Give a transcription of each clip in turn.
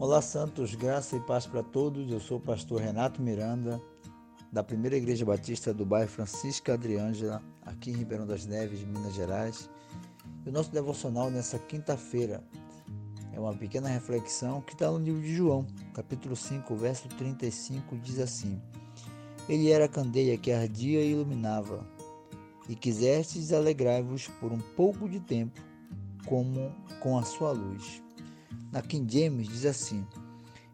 Olá, Santos, graça e paz para todos. Eu sou o pastor Renato Miranda, da Primeira Igreja Batista do bairro Francisca Adriângela, aqui em Ribeirão das Neves, Minas Gerais. E o nosso devocional nessa quinta-feira é uma pequena reflexão que está no livro de João, capítulo 5, verso 35, diz assim: Ele era a candeia que ardia e iluminava, e quisestes alegrar-vos por um pouco de tempo, como com a sua luz. Na King James diz assim: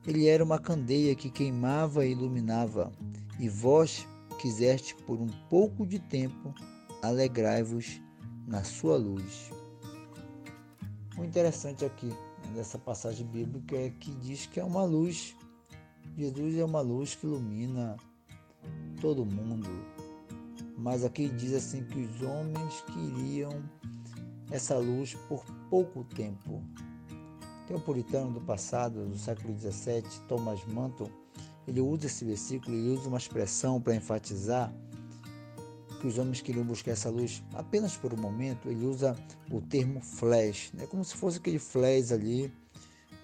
Ele era uma candeia que queimava e iluminava, e vós quiseste por um pouco de tempo alegrai-vos na sua luz. O interessante aqui nessa passagem bíblica é que diz que é uma luz. Jesus é uma luz que ilumina todo mundo. Mas aqui diz assim que os homens queriam essa luz por pouco tempo. Tem puritano do passado, do século XVII, Thomas Manton, ele usa esse versículo, ele usa uma expressão para enfatizar que os homens queriam buscar essa luz apenas por um momento. Ele usa o termo flash, né? como se fosse aquele flash ali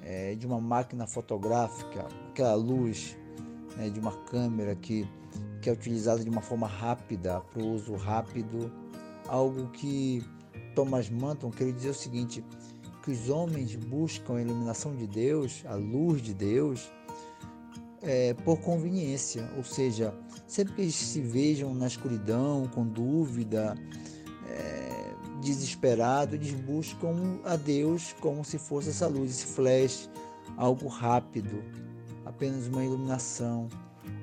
é, de uma máquina fotográfica, aquela luz né, de uma câmera que, que é utilizada de uma forma rápida, para o uso rápido. Algo que Thomas Manton queria dizer o seguinte: que os homens buscam a iluminação de Deus, a luz de Deus, é, por conveniência, ou seja, sempre que eles se vejam na escuridão, com dúvida, é, desesperado, eles buscam a Deus como se fosse essa luz, esse flash, algo rápido, apenas uma iluminação,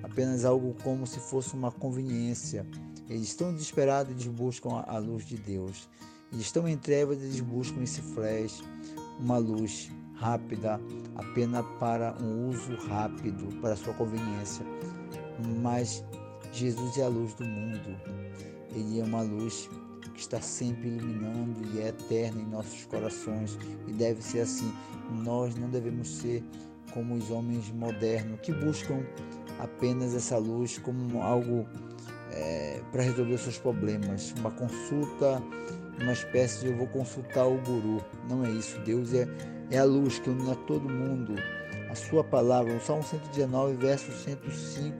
apenas algo como se fosse uma conveniência. Eles estão desesperados, eles buscam a luz de Deus. Eles estão em trevas, eles buscam esse flash, uma luz rápida, apenas para um uso rápido, para sua conveniência. Mas Jesus é a luz do mundo. Ele é uma luz que está sempre iluminando e é eterna em nossos corações e deve ser assim. Nós não devemos ser como os homens modernos que buscam apenas essa luz como algo é, para resolver seus problemas, uma consulta uma espécie de eu vou consultar o guru. Não é isso. Deus é, é a luz que ilumina todo mundo. A sua palavra, o Salmo 119, verso 105,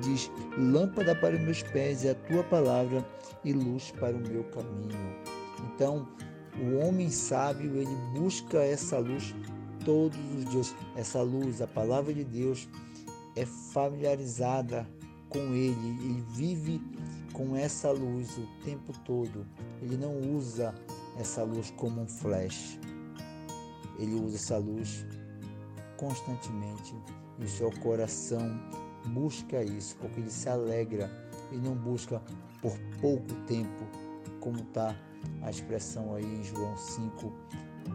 diz: Lâmpada para os meus pés é a tua palavra e luz para o meu caminho. Então, o homem sábio, ele busca essa luz todos os dias. Essa luz, a palavra de Deus, é familiarizada com ele, ele vive com essa luz o tempo todo. Ele não usa essa luz como um flash. Ele usa essa luz constantemente e o seu coração busca isso, porque ele se alegra e não busca por pouco tempo, como está a expressão aí em João 5,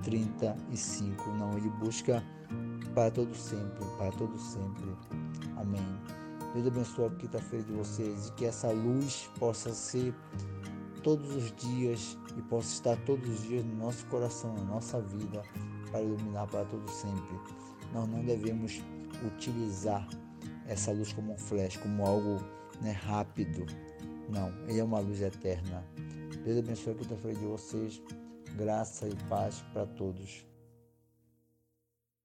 35. Não, ele busca para todo sempre, para todo sempre. Amém. Deus abençoe a quinta-feira de vocês e que essa luz possa ser todos os dias e possa estar todos os dias no nosso coração, na nossa vida, para iluminar para todo sempre. Nós não devemos utilizar essa luz como um flash, como algo né, rápido. Não, ele é uma luz eterna. Deus abençoe a quinta-feira de vocês. Graça e paz para todos.